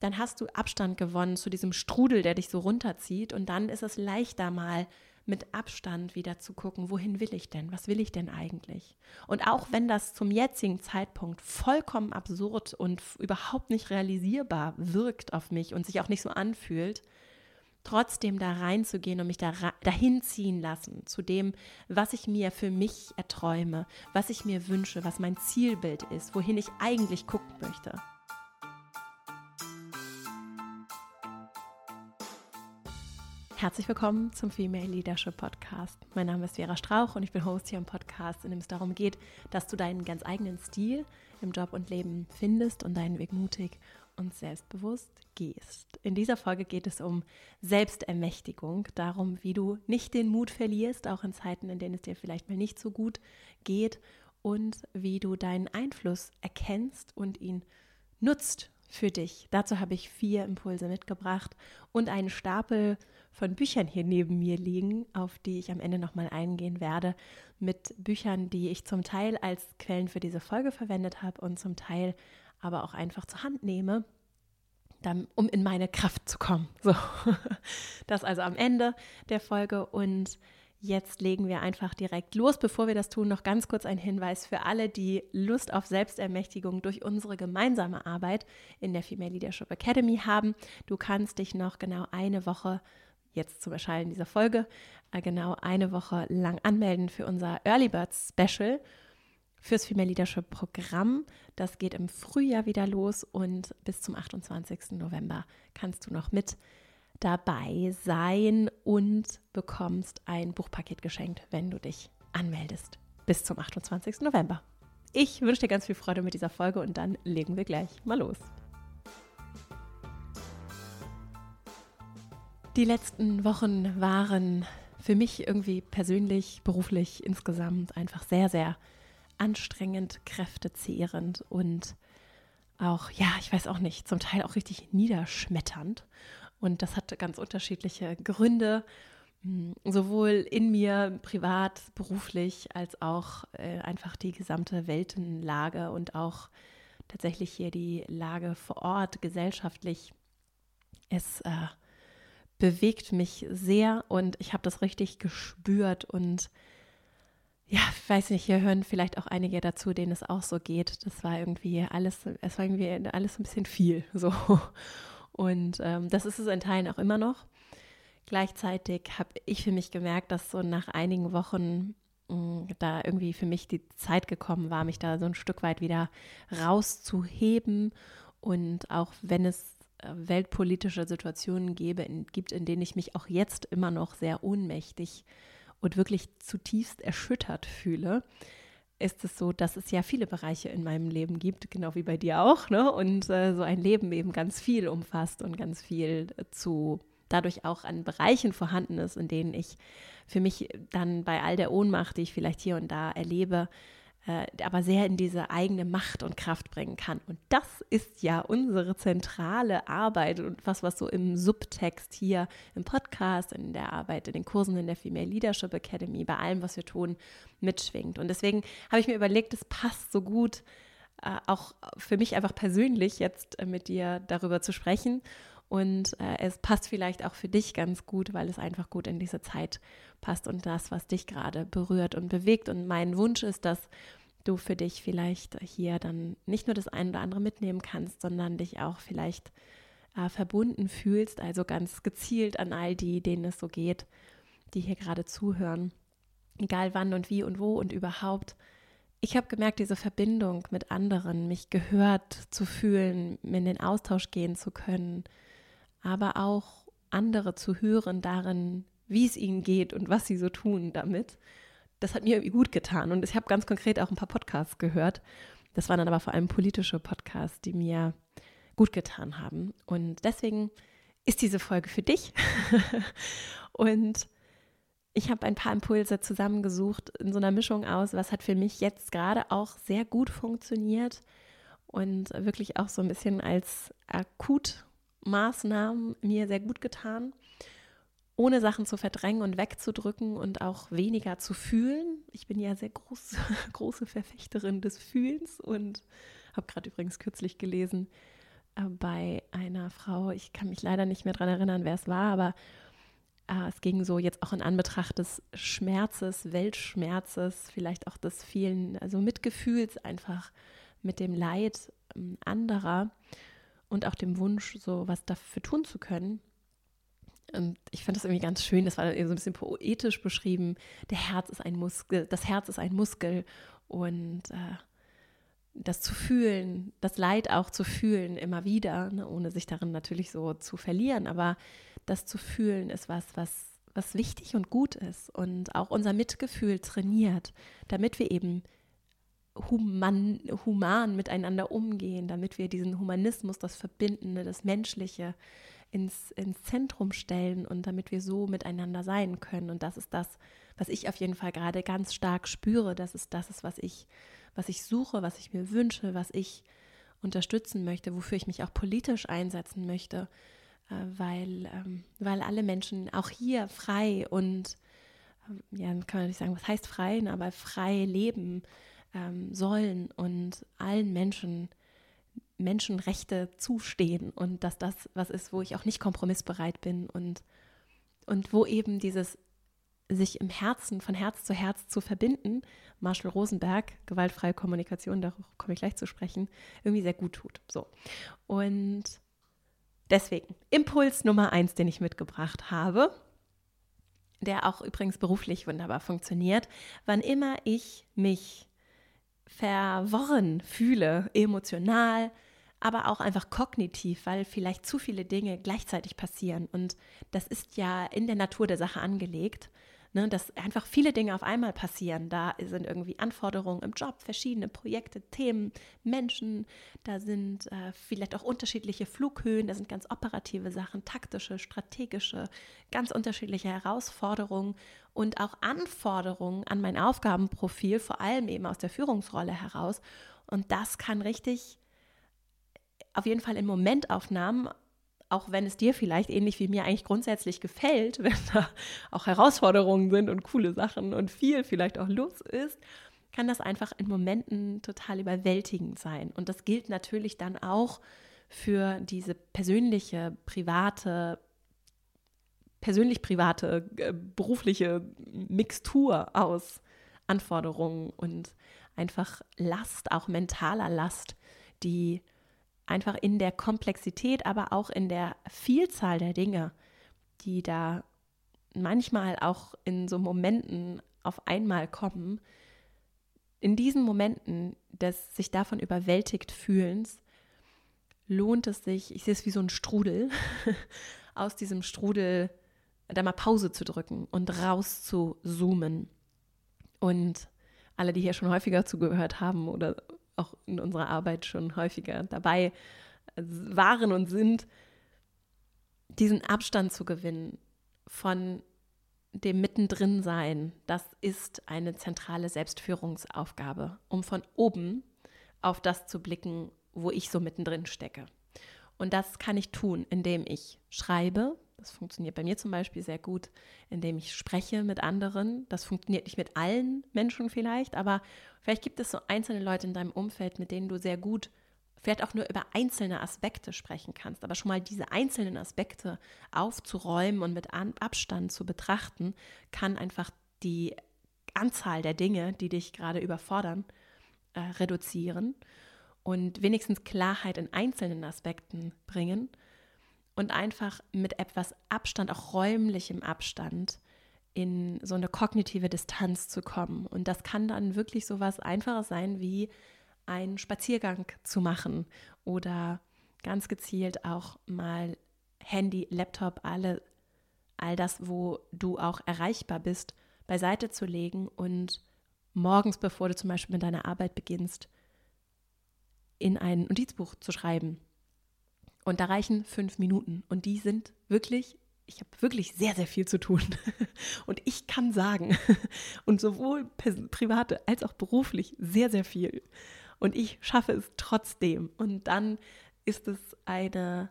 dann hast du Abstand gewonnen zu diesem Strudel, der dich so runterzieht. Und dann ist es leichter mal mit Abstand wieder zu gucken, wohin will ich denn? Was will ich denn eigentlich? Und auch wenn das zum jetzigen Zeitpunkt vollkommen absurd und überhaupt nicht realisierbar wirkt auf mich und sich auch nicht so anfühlt, trotzdem da reinzugehen und mich da dahin ziehen lassen zu dem, was ich mir für mich erträume, was ich mir wünsche, was mein Zielbild ist, wohin ich eigentlich gucken möchte. Herzlich willkommen zum Female Leadership Podcast. Mein Name ist Vera Strauch und ich bin Host hier im Podcast, in dem es darum geht, dass du deinen ganz eigenen Stil im Job und Leben findest und deinen Weg mutig und selbstbewusst gehst. In dieser Folge geht es um Selbstermächtigung, darum, wie du nicht den Mut verlierst, auch in Zeiten, in denen es dir vielleicht mal nicht so gut geht und wie du deinen Einfluss erkennst und ihn nutzt für dich. Dazu habe ich vier Impulse mitgebracht und einen Stapel von Büchern hier neben mir liegen, auf die ich am Ende nochmal eingehen werde, mit Büchern, die ich zum Teil als Quellen für diese Folge verwendet habe und zum Teil aber auch einfach zur Hand nehme, dann, um in meine Kraft zu kommen. So, das also am Ende der Folge und Jetzt legen wir einfach direkt los. Bevor wir das tun, noch ganz kurz ein Hinweis für alle, die Lust auf Selbstermächtigung durch unsere gemeinsame Arbeit in der Female Leadership Academy haben. Du kannst dich noch genau eine Woche jetzt zum Erscheinen dieser Folge äh, genau eine Woche lang anmelden für unser Early Bird Special fürs Female Leadership Programm. Das geht im Frühjahr wieder los und bis zum 28. November kannst du noch mit dabei sein und bekommst ein Buchpaket geschenkt, wenn du dich anmeldest. Bis zum 28. November. Ich wünsche dir ganz viel Freude mit dieser Folge und dann legen wir gleich mal los. Die letzten Wochen waren für mich irgendwie persönlich, beruflich insgesamt einfach sehr, sehr anstrengend, kräftezehrend und auch, ja, ich weiß auch nicht, zum Teil auch richtig niederschmetternd. Und das hatte ganz unterschiedliche Gründe, hm, sowohl in mir, privat, beruflich, als auch äh, einfach die gesamte Weltenlage und auch tatsächlich hier die Lage vor Ort, gesellschaftlich. Es äh, bewegt mich sehr und ich habe das richtig gespürt und ja, ich weiß nicht, hier hören vielleicht auch einige dazu, denen es auch so geht. Das war irgendwie alles, es war irgendwie alles ein bisschen viel so. Und ähm, das ist es in Teilen auch immer noch. Gleichzeitig habe ich für mich gemerkt, dass so nach einigen Wochen mh, mm, da irgendwie für mich die Zeit gekommen war, mich da so ein Stück weit wieder rauszuheben. Und auch wenn es äh, weltpolitische Situationen gebe, in, gibt, in denen ich mich auch jetzt immer noch sehr ohnmächtig und wirklich zutiefst erschüttert fühle, ist es so, dass es ja viele Bereiche in meinem Leben gibt, genau wie bei dir auch, ne? Und äh, so ein Leben eben ganz viel umfasst und ganz viel zu dadurch auch an Bereichen vorhanden ist, in denen ich für mich dann bei all der Ohnmacht, die ich vielleicht hier und da erlebe, äh, aber sehr in diese eigene Macht und Kraft bringen kann. Und das ist ja unsere zentrale Arbeit und was, was so im Subtext hier im Podcast, in der Arbeit, in den Kursen in der Female Leadership Academy, bei allem, was wir tun, mitschwingt. Und deswegen habe ich mir überlegt, es passt so gut, äh, auch für mich einfach persönlich jetzt äh, mit dir darüber zu sprechen. Und äh, es passt vielleicht auch für dich ganz gut, weil es einfach gut in diese Zeit passt und das, was dich gerade berührt und bewegt. Und mein Wunsch ist, dass du für dich vielleicht hier dann nicht nur das eine oder andere mitnehmen kannst, sondern dich auch vielleicht äh, verbunden fühlst, also ganz gezielt an all die, denen es so geht, die hier gerade zuhören, egal wann und wie und wo und überhaupt. Ich habe gemerkt, diese Verbindung mit anderen, mich gehört zu fühlen, in den Austausch gehen zu können, aber auch andere zu hören darin, wie es ihnen geht und was sie so tun damit das hat mir irgendwie gut getan. Und ich habe ganz konkret auch ein paar Podcasts gehört. Das waren dann aber vor allem politische Podcasts, die mir gut getan haben. Und deswegen ist diese Folge für dich. und ich habe ein paar Impulse zusammengesucht in so einer Mischung aus, was hat für mich jetzt gerade auch sehr gut funktioniert und wirklich auch so ein bisschen als Akutmaßnahmen mir sehr gut getan, ohne Sachen zu verdrängen und wegzudrücken und auch weniger zu fühlen. Ich bin ja sehr groß, große Verfechterin des Fühlens und habe gerade übrigens kürzlich gelesen äh, bei einer Frau, ich kann mich leider nicht mehr daran erinnern, wer es war, aber äh, es ging so jetzt auch in Anbetracht des Schmerzes, Weltschmerzes, vielleicht auch des vielen, also Mitgefühls einfach mit dem Leid ähm, anderer und auch dem Wunsch, so was dafür tun zu können. Und ich fand das irgendwie ganz schön, das war dann so ein bisschen poetisch beschrieben. Der Herz ist ein Muskel, das Herz ist ein Muskel und äh, das zu fühlen, das Leid auch zu fühlen, immer wieder, ne, ohne sich darin natürlich so zu verlieren, aber das zu fühlen ist was, was, was wichtig und gut ist und auch unser Mitgefühl trainiert, damit wir eben human, human miteinander umgehen, damit wir diesen Humanismus, das Verbindende, das Menschliche ins, ins Zentrum stellen und damit wir so miteinander sein können. Und das ist das, was ich auf jeden Fall gerade ganz stark spüre. Das ist das, ist, was ich, was ich suche, was ich mir wünsche, was ich unterstützen möchte, wofür ich mich auch politisch einsetzen möchte, äh, weil, ähm, weil alle Menschen auch hier frei und äh, ja, kann man nicht sagen, was heißt frei, aber frei leben ähm, sollen und allen Menschen Menschenrechte zustehen und dass das was ist, wo ich auch nicht kompromissbereit bin und, und wo eben dieses sich im Herzen, von Herz zu Herz zu verbinden, Marshall Rosenberg, gewaltfreie Kommunikation, darauf komme ich gleich zu sprechen, irgendwie sehr gut tut. So. Und deswegen, Impuls Nummer eins, den ich mitgebracht habe, der auch übrigens beruflich wunderbar funktioniert, wann immer ich mich verworren fühle, emotional, aber auch einfach kognitiv, weil vielleicht zu viele Dinge gleichzeitig passieren. Und das ist ja in der Natur der Sache angelegt, ne, dass einfach viele Dinge auf einmal passieren. Da sind irgendwie Anforderungen im Job, verschiedene Projekte, Themen, Menschen, da sind äh, vielleicht auch unterschiedliche Flughöhen, da sind ganz operative Sachen, taktische, strategische, ganz unterschiedliche Herausforderungen und auch Anforderungen an mein Aufgabenprofil, vor allem eben aus der Führungsrolle heraus. Und das kann richtig auf jeden Fall in Momentaufnahmen, auch wenn es dir vielleicht ähnlich wie mir eigentlich grundsätzlich gefällt, wenn da auch Herausforderungen sind und coole Sachen und viel vielleicht auch los ist, kann das einfach in Momenten total überwältigend sein. Und das gilt natürlich dann auch für diese persönliche, private, persönlich private, äh, berufliche Mixtur aus Anforderungen und einfach Last, auch mentaler Last, die einfach in der Komplexität, aber auch in der Vielzahl der Dinge, die da manchmal auch in so Momenten auf einmal kommen, in diesen Momenten des sich davon überwältigt fühlens, lohnt es sich, ich sehe es wie so ein Strudel, aus diesem Strudel da mal Pause zu drücken und raus zu zoomen. Und alle, die hier schon häufiger zugehört haben oder auch in unserer Arbeit schon häufiger dabei waren und sind, diesen Abstand zu gewinnen von dem Mittendrin sein, das ist eine zentrale Selbstführungsaufgabe, um von oben auf das zu blicken, wo ich so mittendrin stecke. Und das kann ich tun, indem ich schreibe. Das funktioniert bei mir zum Beispiel sehr gut, indem ich spreche mit anderen. Das funktioniert nicht mit allen Menschen vielleicht, aber vielleicht gibt es so einzelne Leute in deinem Umfeld, mit denen du sehr gut vielleicht auch nur über einzelne Aspekte sprechen kannst, aber schon mal diese einzelnen Aspekte aufzuräumen und mit Abstand zu betrachten, kann einfach die Anzahl der Dinge, die dich gerade überfordern, äh, reduzieren und wenigstens Klarheit in einzelnen Aspekten bringen und einfach mit etwas Abstand, auch räumlichem Abstand, in so eine kognitive Distanz zu kommen. Und das kann dann wirklich so was Einfaches sein, wie einen Spaziergang zu machen oder ganz gezielt auch mal Handy, Laptop, alle, all das, wo du auch erreichbar bist, beiseite zu legen und morgens, bevor du zum Beispiel mit deiner Arbeit beginnst, in ein Notizbuch zu schreiben Und da reichen fünf Minuten. Und die sind wirklich, ich habe wirklich sehr, sehr viel zu tun. Und ich kann sagen, und sowohl private als auch beruflich sehr, sehr viel. Und ich schaffe es trotzdem. Und dann ist es eine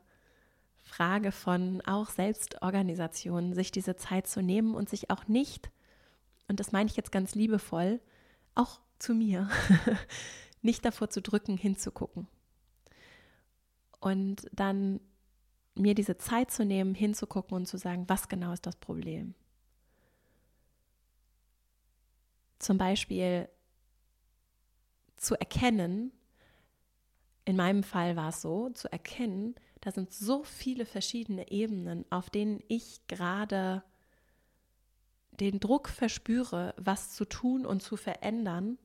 Frage von auch Selbstorganisation, sich diese Zeit zu nehmen und sich auch nicht, und das meine ich jetzt ganz liebevoll, auch zu mir, nicht davor zu drücken, hinzugucken. Und dann mir diese Zeit zu nehmen, hinzugucken und zu sagen, was genau ist das Problem. Zum Beispiel zu erkennen, in meinem Fall war es so, zu erkennen, da sind so viele verschiedene Ebenen, auf denen ich gerade den Druck verspüre, was zu tun und zu verändern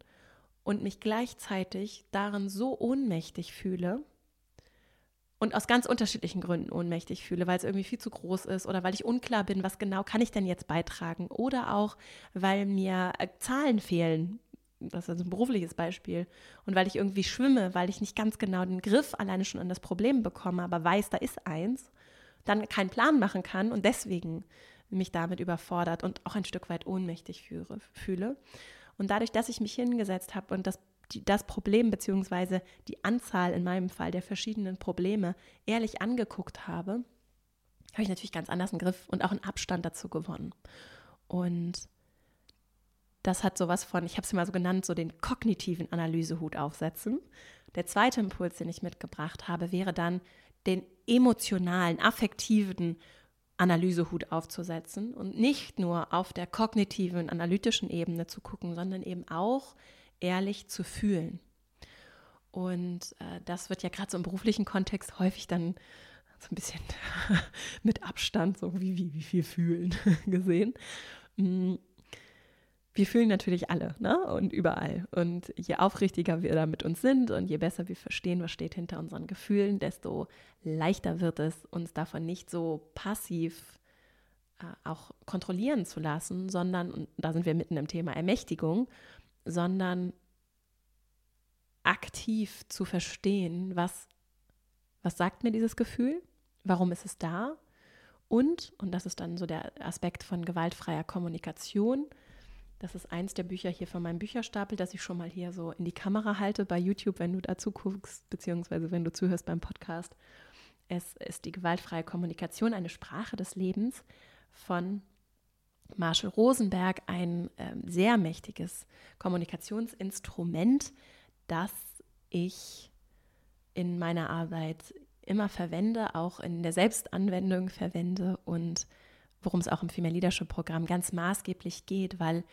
und mich gleichzeitig darin so ohnmächtig fühle und aus ganz unterschiedlichen Gründen ohnmächtig fühle, weil es irgendwie viel zu groß ist oder weil ich unklar bin, was genau kann ich denn jetzt beitragen oder auch, weil mir äh, Zahlen fehlen. Das ist ein berufliches Beispiel. Und weil ich irgendwie schwimme, weil ich nicht ganz genau den Griff alleine schon an das Problem bekomme, aber weiß, da ist eins, dann keinen Plan machen kann und deswegen mich damit überfordert und auch ein Stück weit ohnmächtig führe, fühle. Und dadurch, dass ich mich hingesetzt habe und das, die, das Problem bzw. die Anzahl in meinem Fall der verschiedenen Probleme ehrlich angeguckt habe, habe ich natürlich ganz anders einen Griff und auch einen Abstand dazu gewonnen. Und das hat sowas von, ich habe es mal so genannt, so den kognitiven Analysehut aufsetzen. Der zweite Impuls, den ich mitgebracht habe, wäre dann den emotionalen, affektiven Analysehut aufzusetzen und nicht nur auf der kognitiven, analytischen Ebene zu gucken, sondern eben auch ehrlich zu fühlen. Und äh, das wird ja gerade so im beruflichen Kontext häufig dann so ein bisschen mit Abstand, so wie, wie, wie viel fühlen gesehen. Mm wir fühlen natürlich alle ne? und überall. Und je aufrichtiger wir da mit uns sind und je besser wir verstehen, was steht hinter unseren Gefühlen, desto leichter wird es, uns davon nicht so passiv äh, auch kontrollieren zu lassen, sondern, und da sind wir mitten im Thema Ermächtigung, sondern aktiv zu verstehen, was, was sagt mir dieses Gefühl, warum ist es da und, und das ist dann so der Aspekt von gewaltfreier Kommunikation, das ist eins der Bücher hier von meinem Bücherstapel, das ich schon mal hier so in die Kamera halte bei YouTube, wenn du dazu guckst, beziehungsweise wenn du zuhörst beim Podcast. Es ist die gewaltfreie Kommunikation, eine Sprache des Lebens von Marshall Rosenberg, ein äh, sehr mächtiges Kommunikationsinstrument, das ich in meiner Arbeit immer verwende, auch in der Selbstanwendung verwende und worum es auch im Female Leadership Programm ganz maßgeblich geht, weil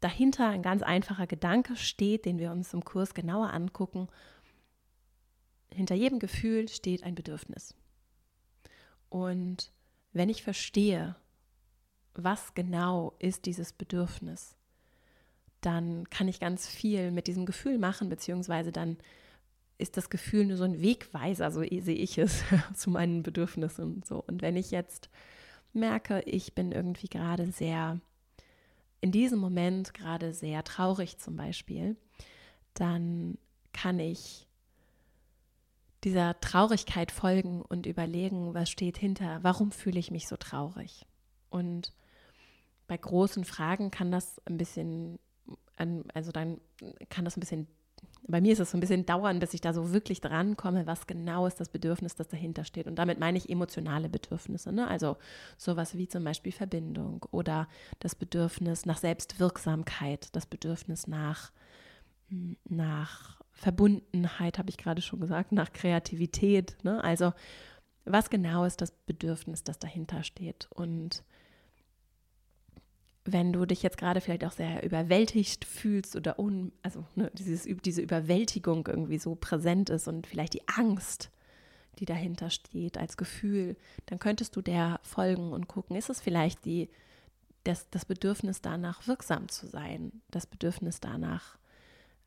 dahinter ein ganz einfacher Gedanke steht, den wir uns im Kurs genauer angucken. Hinter jedem Gefühl steht ein Bedürfnis. Und wenn ich verstehe, was genau ist dieses Bedürfnis, dann kann ich ganz viel mit diesem Gefühl machen, beziehungsweise dann ist das Gefühl nur so ein Wegweiser, so sehe ich es, zu meinen Bedürfnissen und so. Und wenn ich jetzt merke, ich bin irgendwie gerade sehr in diesem Moment gerade sehr traurig zum Beispiel, dann kann ich dieser Traurigkeit folgen und überlegen, was steht hinter, warum fühle ich mich so traurig. Und bei großen Fragen kann das ein bisschen, also dann kann das ein bisschen bei mir ist es so ein bisschen dauern, bis ich da so wirklich drankomme, was genau ist das Bedürfnis, das dahinter steht. Und damit meine ich emotionale Bedürfnisse. Ne? Also sowas wie zum Beispiel Verbindung oder das Bedürfnis nach Selbstwirksamkeit, das Bedürfnis nach, nach Verbundenheit, habe ich gerade schon gesagt, nach Kreativität. Ne? Also was genau ist das Bedürfnis, das dahinter steht? Und wenn du dich jetzt gerade vielleicht auch sehr überwältigt fühlst oder un, also ne, dieses, diese Überwältigung irgendwie so präsent ist und vielleicht die Angst, die dahinter steht als Gefühl, dann könntest du der folgen und gucken, ist es vielleicht die, das, das Bedürfnis danach, wirksam zu sein, das Bedürfnis danach,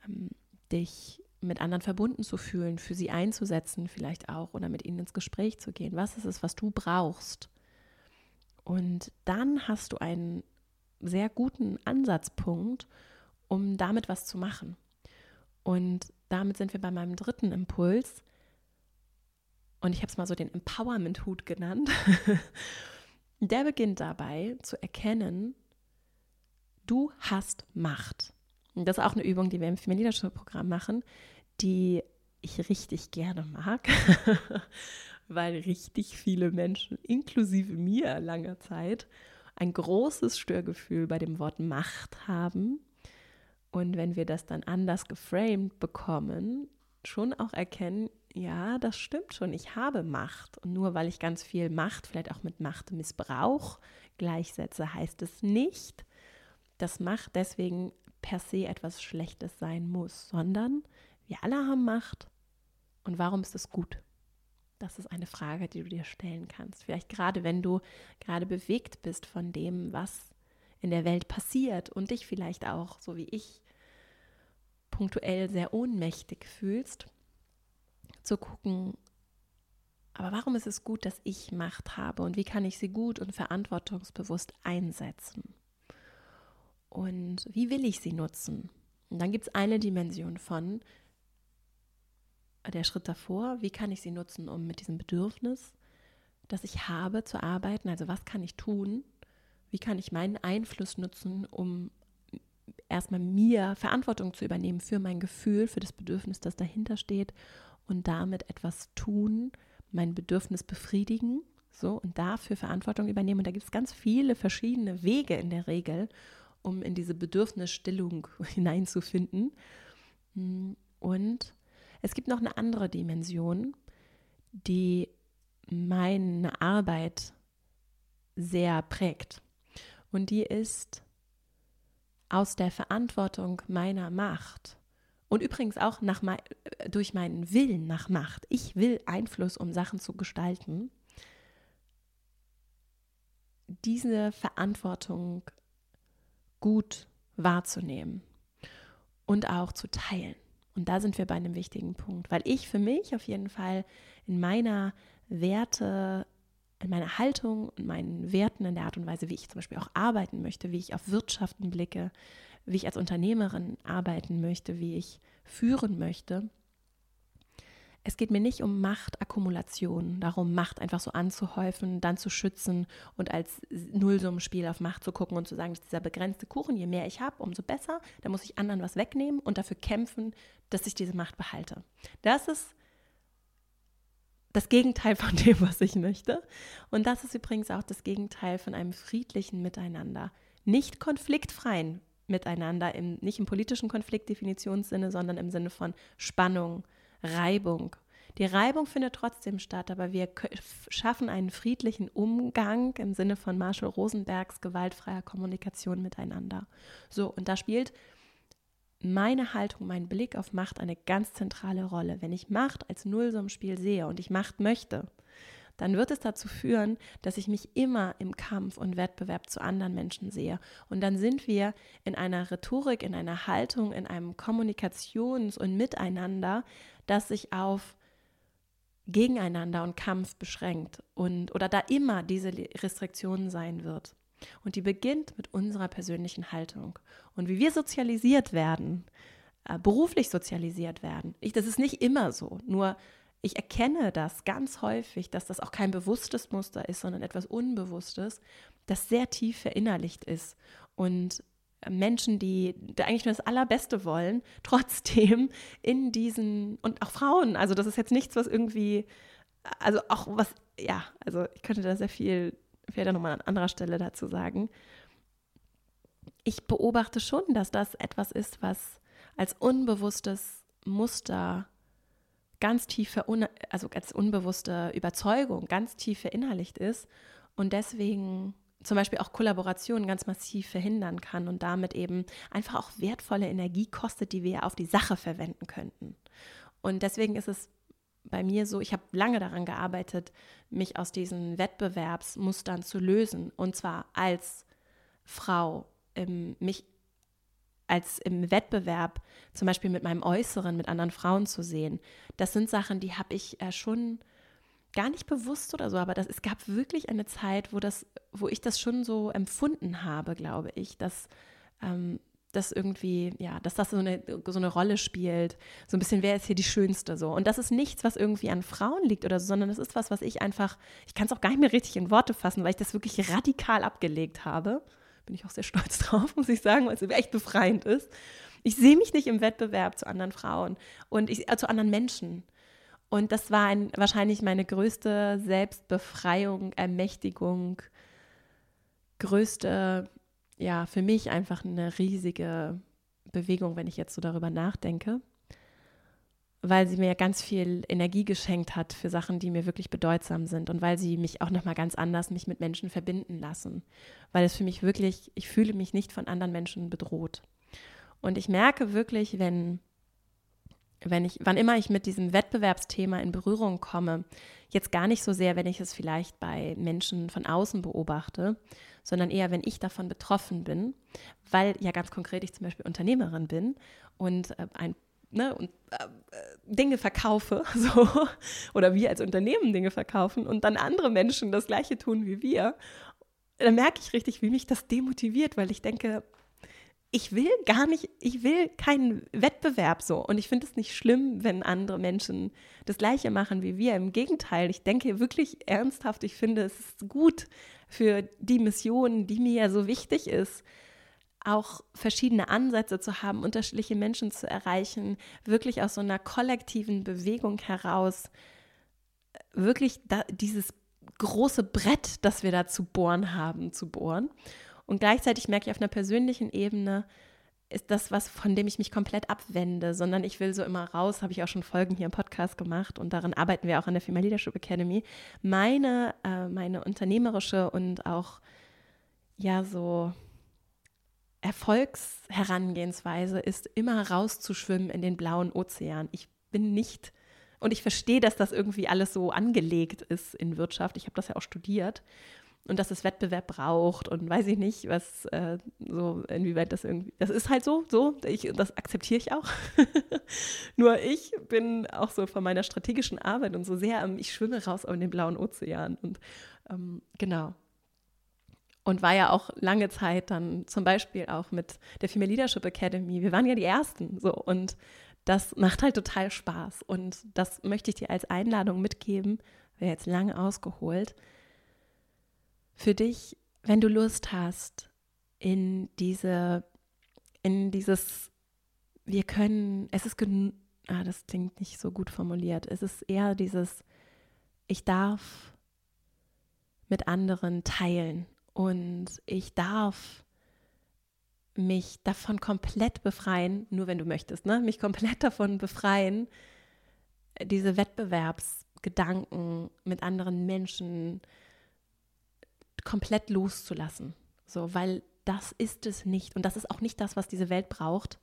ähm, dich mit anderen verbunden zu fühlen, für sie einzusetzen vielleicht auch oder mit ihnen ins Gespräch zu gehen. Was ist es, was du brauchst? Und dann hast du einen sehr guten Ansatzpunkt, um damit was zu machen. Und damit sind wir bei meinem dritten Impuls. und ich habe es mal so den Empowerment-Hut genannt, der beginnt dabei zu erkennen, du hast Macht. Und das ist auch eine Übung, die wir im Female Leadership Programm machen, die ich richtig gerne mag, weil richtig viele Menschen, inklusive mir langer Zeit, ein großes Störgefühl bei dem Wort Macht haben. Und wenn wir das dann anders geframed bekommen, schon auch erkennen, ja, das stimmt schon, ich habe Macht. Und nur weil ich ganz viel Macht, vielleicht auch mit Machtmissbrauch gleichsetze, heißt es nicht, dass Macht deswegen per se etwas Schlechtes sein muss, sondern wir alle haben Macht. Und warum ist es gut? Das ist eine Frage, die du dir stellen kannst. Vielleicht gerade, wenn du gerade bewegt bist von dem, was in der Welt passiert und dich vielleicht auch, so wie ich, punktuell sehr ohnmächtig fühlst, zu gucken, aber warum ist es gut, dass ich Macht habe und wie kann ich sie gut und verantwortungsbewusst einsetzen? Und wie will ich sie nutzen? Und dann gibt es eine Dimension von, der Schritt davor, wie kann ich sie nutzen, um mit diesem Bedürfnis, das ich habe, zu arbeiten? Also was kann ich tun? Wie kann ich meinen Einfluss nutzen, um erstmal mir Verantwortung zu übernehmen für mein Gefühl, für das Bedürfnis, das dahinter steht und damit etwas tun, mein Bedürfnis befriedigen, so und dafür Verantwortung übernehmen. Und da gibt es ganz viele verschiedene Wege in der Regel, um in diese Bedürfnisstillung hineinzufinden. Und es gibt noch eine andere Dimension, die meine Arbeit sehr prägt. Und die ist aus der Verantwortung meiner Macht und übrigens auch nach, durch meinen Willen nach Macht. Ich will Einfluss, um Sachen zu gestalten. Diese Verantwortung gut wahrzunehmen und auch zu teilen. Und da sind wir bei einem wichtigen Punkt, weil ich für mich auf jeden Fall in meiner Werte, in meiner Haltung und meinen Werten, in der Art und Weise, wie ich zum Beispiel auch arbeiten möchte, wie ich auf Wirtschaften blicke, wie ich als Unternehmerin arbeiten möchte, wie ich führen möchte, es geht mir nicht um Machtakkumulation, darum, Macht einfach so anzuhäufen, dann zu schützen und als Nullsummenspiel auf Macht zu gucken und zu sagen, dass dieser begrenzte Kuchen, je mehr ich habe, umso besser, da muss ich anderen was wegnehmen und dafür kämpfen, dass ich diese Macht behalte. Das ist das Gegenteil von dem, was ich möchte. Und das ist übrigens auch das Gegenteil von einem friedlichen Miteinander. Nicht konfliktfreien Miteinander, im, nicht im politischen Konfliktdefinitionssinne, sondern im Sinne von Spannung, Reibung. Die Reibung findet trotzdem statt, aber wir schaffen einen friedlichen Umgang im Sinne von Marshall Rosenbergs gewaltfreier Kommunikation miteinander. So, und da spielt meine Haltung, mein Blick auf Macht eine ganz zentrale Rolle. Wenn ich Macht als Nullsummspiel sehe und ich Macht möchte, dann wird es dazu führen, dass ich mich immer im Kampf und Wettbewerb zu anderen Menschen sehe. Und dann sind wir in einer Rhetorik, in einer Haltung, in einem Kommunikations- und Miteinander, das sich auf Gegeneinander und Kampf beschränkt und oder da immer diese Restriktion sein wird. Und die beginnt mit unserer persönlichen Haltung und wie wir sozialisiert werden, äh, beruflich sozialisiert werden. Ich, das ist nicht immer so, nur ich erkenne das ganz häufig, dass das auch kein bewusstes Muster ist, sondern etwas Unbewusstes, das sehr tief verinnerlicht ist und Menschen, die, die eigentlich nur das Allerbeste wollen, trotzdem in diesen, und auch Frauen, also das ist jetzt nichts, was irgendwie, also auch was, ja, also ich könnte da sehr viel, vielleicht nochmal an anderer Stelle dazu sagen. Ich beobachte schon, dass das etwas ist, was als unbewusstes Muster ganz tief, also als unbewusste Überzeugung ganz tief verinnerlicht ist und deswegen zum Beispiel auch Kollaborationen ganz massiv verhindern kann und damit eben einfach auch wertvolle Energie kostet, die wir auf die Sache verwenden könnten. Und deswegen ist es bei mir so, ich habe lange daran gearbeitet, mich aus diesen Wettbewerbsmustern zu lösen. Und zwar als Frau, ähm, mich als im Wettbewerb zum Beispiel mit meinem Äußeren, mit anderen Frauen zu sehen. Das sind Sachen, die habe ich äh, schon gar nicht bewusst oder so, aber das, es gab wirklich eine Zeit, wo, das, wo ich das schon so empfunden habe, glaube ich, dass ähm, das irgendwie, ja, dass das so eine, so eine Rolle spielt. So ein bisschen, wer ist hier die Schönste so. Und das ist nichts, was irgendwie an Frauen liegt oder so, sondern das ist was, was ich einfach, ich kann es auch gar nicht mehr richtig in Worte fassen, weil ich das wirklich radikal abgelegt habe. Bin ich auch sehr stolz drauf, muss ich sagen, weil es echt befreiend ist. Ich sehe mich nicht im Wettbewerb zu anderen Frauen und ich, äh, zu anderen Menschen. Und das war ein, wahrscheinlich meine größte Selbstbefreiung, Ermächtigung, größte ja, für mich einfach eine riesige Bewegung, wenn ich jetzt so darüber nachdenke, weil sie mir ganz viel Energie geschenkt hat für Sachen, die mir wirklich bedeutsam sind und weil sie mich auch noch mal ganz anders mich mit Menschen verbinden lassen, weil es für mich wirklich, ich fühle mich nicht von anderen Menschen bedroht. Und ich merke wirklich, wenn wenn ich, wann immer ich mit diesem Wettbewerbsthema in Berührung komme, jetzt gar nicht so sehr, wenn ich es vielleicht bei Menschen von außen beobachte, sondern eher, wenn ich davon betroffen bin, weil ja ganz konkret ich zum Beispiel Unternehmerin bin und äh, ein Ne, und äh, Dinge verkaufe, so, oder wir als Unternehmen Dinge verkaufen und dann andere Menschen das Gleiche tun wie wir, dann merke ich richtig, wie mich das demotiviert, weil ich denke, ich will gar nicht, ich will keinen Wettbewerb so. Und ich finde es nicht schlimm, wenn andere Menschen das Gleiche machen wie wir. Im Gegenteil, ich denke wirklich ernsthaft, ich finde es gut für die Mission, die mir ja so wichtig ist, auch verschiedene Ansätze zu haben, unterschiedliche Menschen zu erreichen, wirklich aus so einer kollektiven Bewegung heraus, wirklich da, dieses große Brett, das wir da zu bohren haben, zu bohren. Und gleichzeitig merke ich auf einer persönlichen Ebene, ist das was, von dem ich mich komplett abwende, sondern ich will so immer raus, habe ich auch schon Folgen hier im Podcast gemacht und daran arbeiten wir auch an der Female Leadership Academy. Meine, äh, meine unternehmerische und auch ja so Erfolgsherangehensweise ist immer rauszuschwimmen in den blauen Ozean. Ich bin nicht und ich verstehe, dass das irgendwie alles so angelegt ist in Wirtschaft. Ich habe das ja auch studiert und dass es Wettbewerb braucht und weiß ich nicht, was äh, so, inwieweit das irgendwie, das ist halt so, so, ich, das akzeptiere ich auch. Nur ich bin auch so von meiner strategischen Arbeit und so sehr, ich schwimme raus auf den blauen Ozean und ähm, genau. Und war ja auch lange Zeit dann zum Beispiel auch mit der Female Leadership Academy. Wir waren ja die Ersten so. Und das macht halt total Spaß. Und das möchte ich dir als Einladung mitgeben. Wäre jetzt lange ausgeholt. Für dich, wenn du Lust hast, in diese, in dieses, wir können, es ist genug, ah, das klingt nicht so gut formuliert, es ist eher dieses, ich darf mit anderen teilen und ich darf mich davon komplett befreien, nur wenn du möchtest, ne? mich komplett davon befreien, diese Wettbewerbsgedanken mit anderen Menschen, komplett loszulassen. So, weil das ist es nicht. Und das ist auch nicht das, was diese Welt braucht.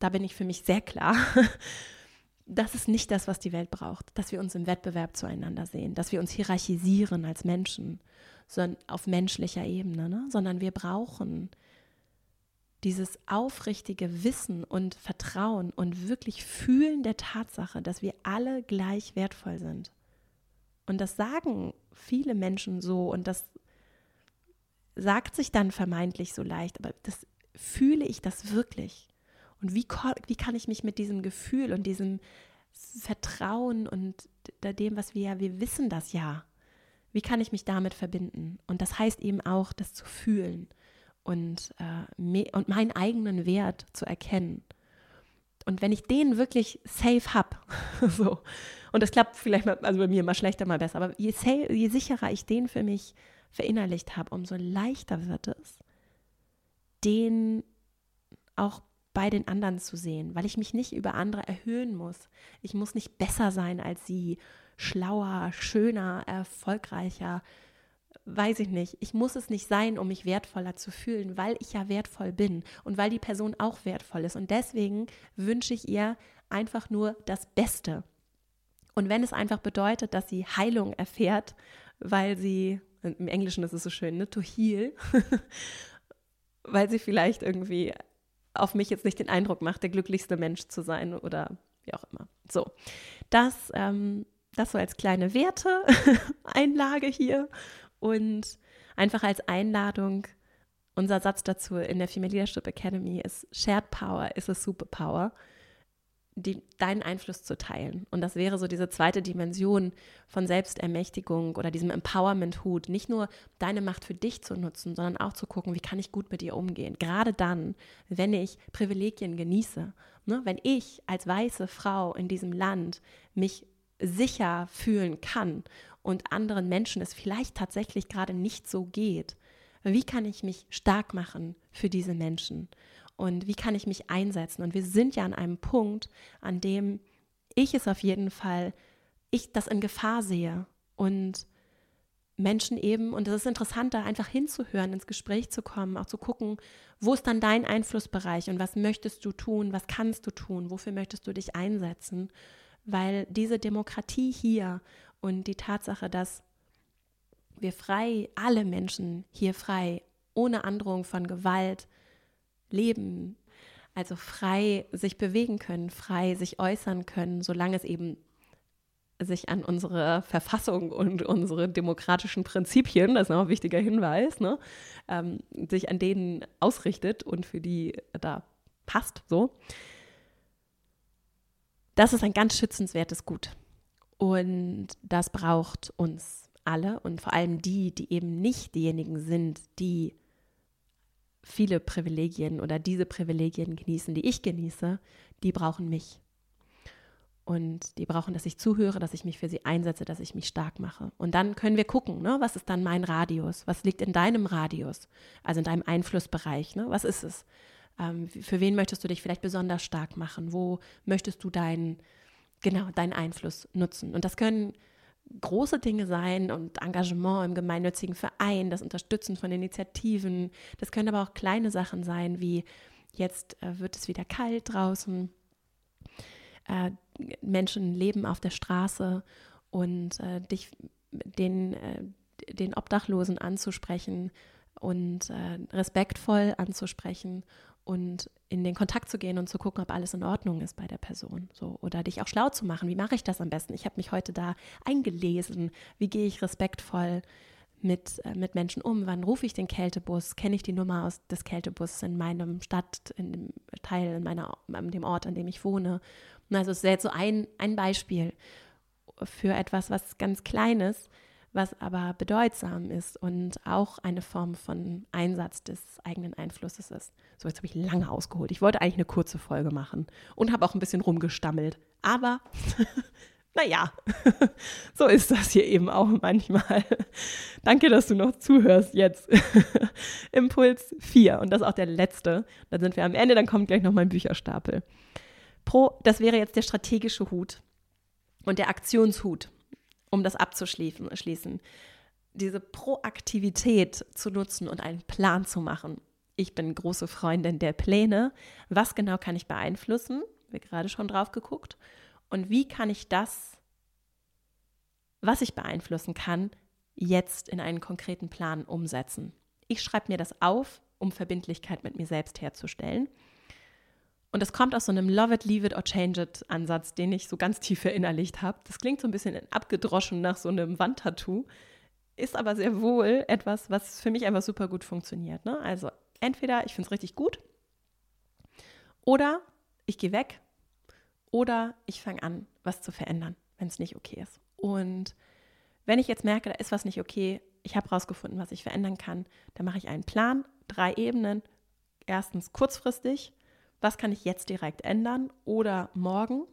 Da bin ich für mich sehr klar. Das ist nicht das, was die Welt braucht, dass wir uns im Wettbewerb zueinander sehen, dass wir uns hierarchisieren als Menschen, sondern auf menschlicher Ebene, ne? sondern wir brauchen dieses aufrichtige Wissen und Vertrauen und wirklich Fühlen der Tatsache, dass wir alle gleich wertvoll sind. Und das sagen viele Menschen so und das sagt sich dann vermeintlich so leicht, aber das fühle ich das wirklich? Und wie, wie kann ich mich mit diesem Gefühl und diesem Vertrauen und dem, was wir ja, wir wissen das ja, wie kann ich mich damit verbinden? Und das heißt eben auch, das zu fühlen und, äh, und meinen eigenen Wert zu erkennen. Und wenn ich den wirklich safe habe, so, und das klappt vielleicht mal, also bei mir mal schlechter, mal besser, aber je, safe, je sicherer ich den für mich verinnerlicht habe, umso leichter wird es, den auch bei den anderen zu sehen, weil ich mich nicht über andere erhöhen muss. Ich muss nicht besser sein als sie, schlauer, schöner, erfolgreicher, weiß ich nicht. Ich muss es nicht sein, um mich wertvoller zu fühlen, weil ich ja wertvoll bin und weil die Person auch wertvoll ist. Und deswegen wünsche ich ihr einfach nur das Beste. Und wenn es einfach bedeutet, dass sie Heilung erfährt, weil sie im Englischen ist es so schön, ne? to heal, weil sie vielleicht irgendwie auf mich jetzt nicht den Eindruck macht, der glücklichste Mensch zu sein oder wie auch immer. So, das, ähm, das so als kleine Werte-Einlage hier und einfach als Einladung, unser Satz dazu in der Female Leadership Academy ist, Shared Power is a Superpower die, deinen Einfluss zu teilen. Und das wäre so diese zweite Dimension von Selbstermächtigung oder diesem Empowerment-Hut. Nicht nur deine Macht für dich zu nutzen, sondern auch zu gucken, wie kann ich gut mit dir umgehen. Gerade dann, wenn ich Privilegien genieße. Ne? Wenn ich als weiße Frau in diesem Land mich sicher fühlen kann und anderen Menschen es vielleicht tatsächlich gerade nicht so geht. Wie kann ich mich stark machen für diese Menschen? Und wie kann ich mich einsetzen. Und wir sind ja an einem Punkt, an dem ich es auf jeden Fall, ich das in Gefahr sehe und Menschen eben, und es ist interessant, da einfach hinzuhören, ins Gespräch zu kommen, auch zu gucken, wo ist dann dein Einflussbereich und was möchtest du tun, was kannst du tun, wofür möchtest du dich einsetzen, weil diese Demokratie hier und die Tatsache, dass wir frei, alle Menschen hier frei, ohne Androhung von Gewalt, leben, also frei sich bewegen können, frei sich äußern können, solange es eben sich an unsere Verfassung und unsere demokratischen Prinzipien, das ist noch ein wichtiger Hinweis, ne, ähm, sich an denen ausrichtet und für die da passt, so. Das ist ein ganz schützenswertes Gut. Und das braucht uns alle und vor allem die, die eben nicht diejenigen sind, die viele Privilegien oder diese Privilegien genießen, die ich genieße, die brauchen mich. Und die brauchen, dass ich zuhöre, dass ich mich für sie einsetze, dass ich mich stark mache. Und dann können wir gucken, ne, was ist dann mein Radius? Was liegt in deinem Radius? Also in deinem Einflussbereich. Ne? Was ist es? Ähm, für wen möchtest du dich vielleicht besonders stark machen? Wo möchtest du deinen, genau, deinen Einfluss nutzen? Und das können große Dinge sein und Engagement im gemeinnützigen Verein, das Unterstützen von Initiativen. Das können aber auch kleine Sachen sein, wie jetzt äh, wird es wieder kalt draußen. Äh, Menschen leben auf der Straße und äh, dich den, den Obdachlosen anzusprechen und respektvoll anzusprechen und in den Kontakt zu gehen und zu gucken, ob alles in Ordnung ist bei der Person. So, oder dich auch schlau zu machen. Wie mache ich das am besten? Ich habe mich heute da eingelesen. Wie gehe ich respektvoll mit, äh, mit Menschen um? Wann rufe ich den Kältebus? Kenne ich die Nummer aus des Kältebus in meinem Stadt, in dem Teil, in meiner, an dem Ort, an dem ich wohne? Also es ist jetzt so ein, ein Beispiel für etwas, was ganz Kleines, was aber bedeutsam ist und auch eine Form von Einsatz des eigenen Einflusses ist. So, jetzt habe ich lange ausgeholt. Ich wollte eigentlich eine kurze Folge machen und habe auch ein bisschen rumgestammelt. Aber naja, so ist das hier eben auch manchmal. Danke, dass du noch zuhörst jetzt. Impuls 4 und das ist auch der letzte. Dann sind wir am Ende, dann kommt gleich noch mein Bücherstapel. Pro, das wäre jetzt der strategische Hut und der Aktionshut um das abzuschließen, diese Proaktivität zu nutzen und einen Plan zu machen. Ich bin große Freundin der Pläne. Was genau kann ich beeinflussen? Wir gerade schon drauf geguckt. Und wie kann ich das, was ich beeinflussen kann, jetzt in einen konkreten Plan umsetzen? Ich schreibe mir das auf, um Verbindlichkeit mit mir selbst herzustellen. Und das kommt aus so einem Love it, leave it or change it Ansatz, den ich so ganz tief verinnerlicht habe. Das klingt so ein bisschen abgedroschen nach so einem Wandtattoo, ist aber sehr wohl etwas, was für mich einfach super gut funktioniert. Ne? Also entweder ich finde es richtig gut oder ich gehe weg oder ich fange an, was zu verändern, wenn es nicht okay ist. Und wenn ich jetzt merke, da ist was nicht okay, ich habe rausgefunden, was ich verändern kann, dann mache ich einen Plan, drei Ebenen. Erstens kurzfristig, was kann ich jetzt direkt ändern oder morgen.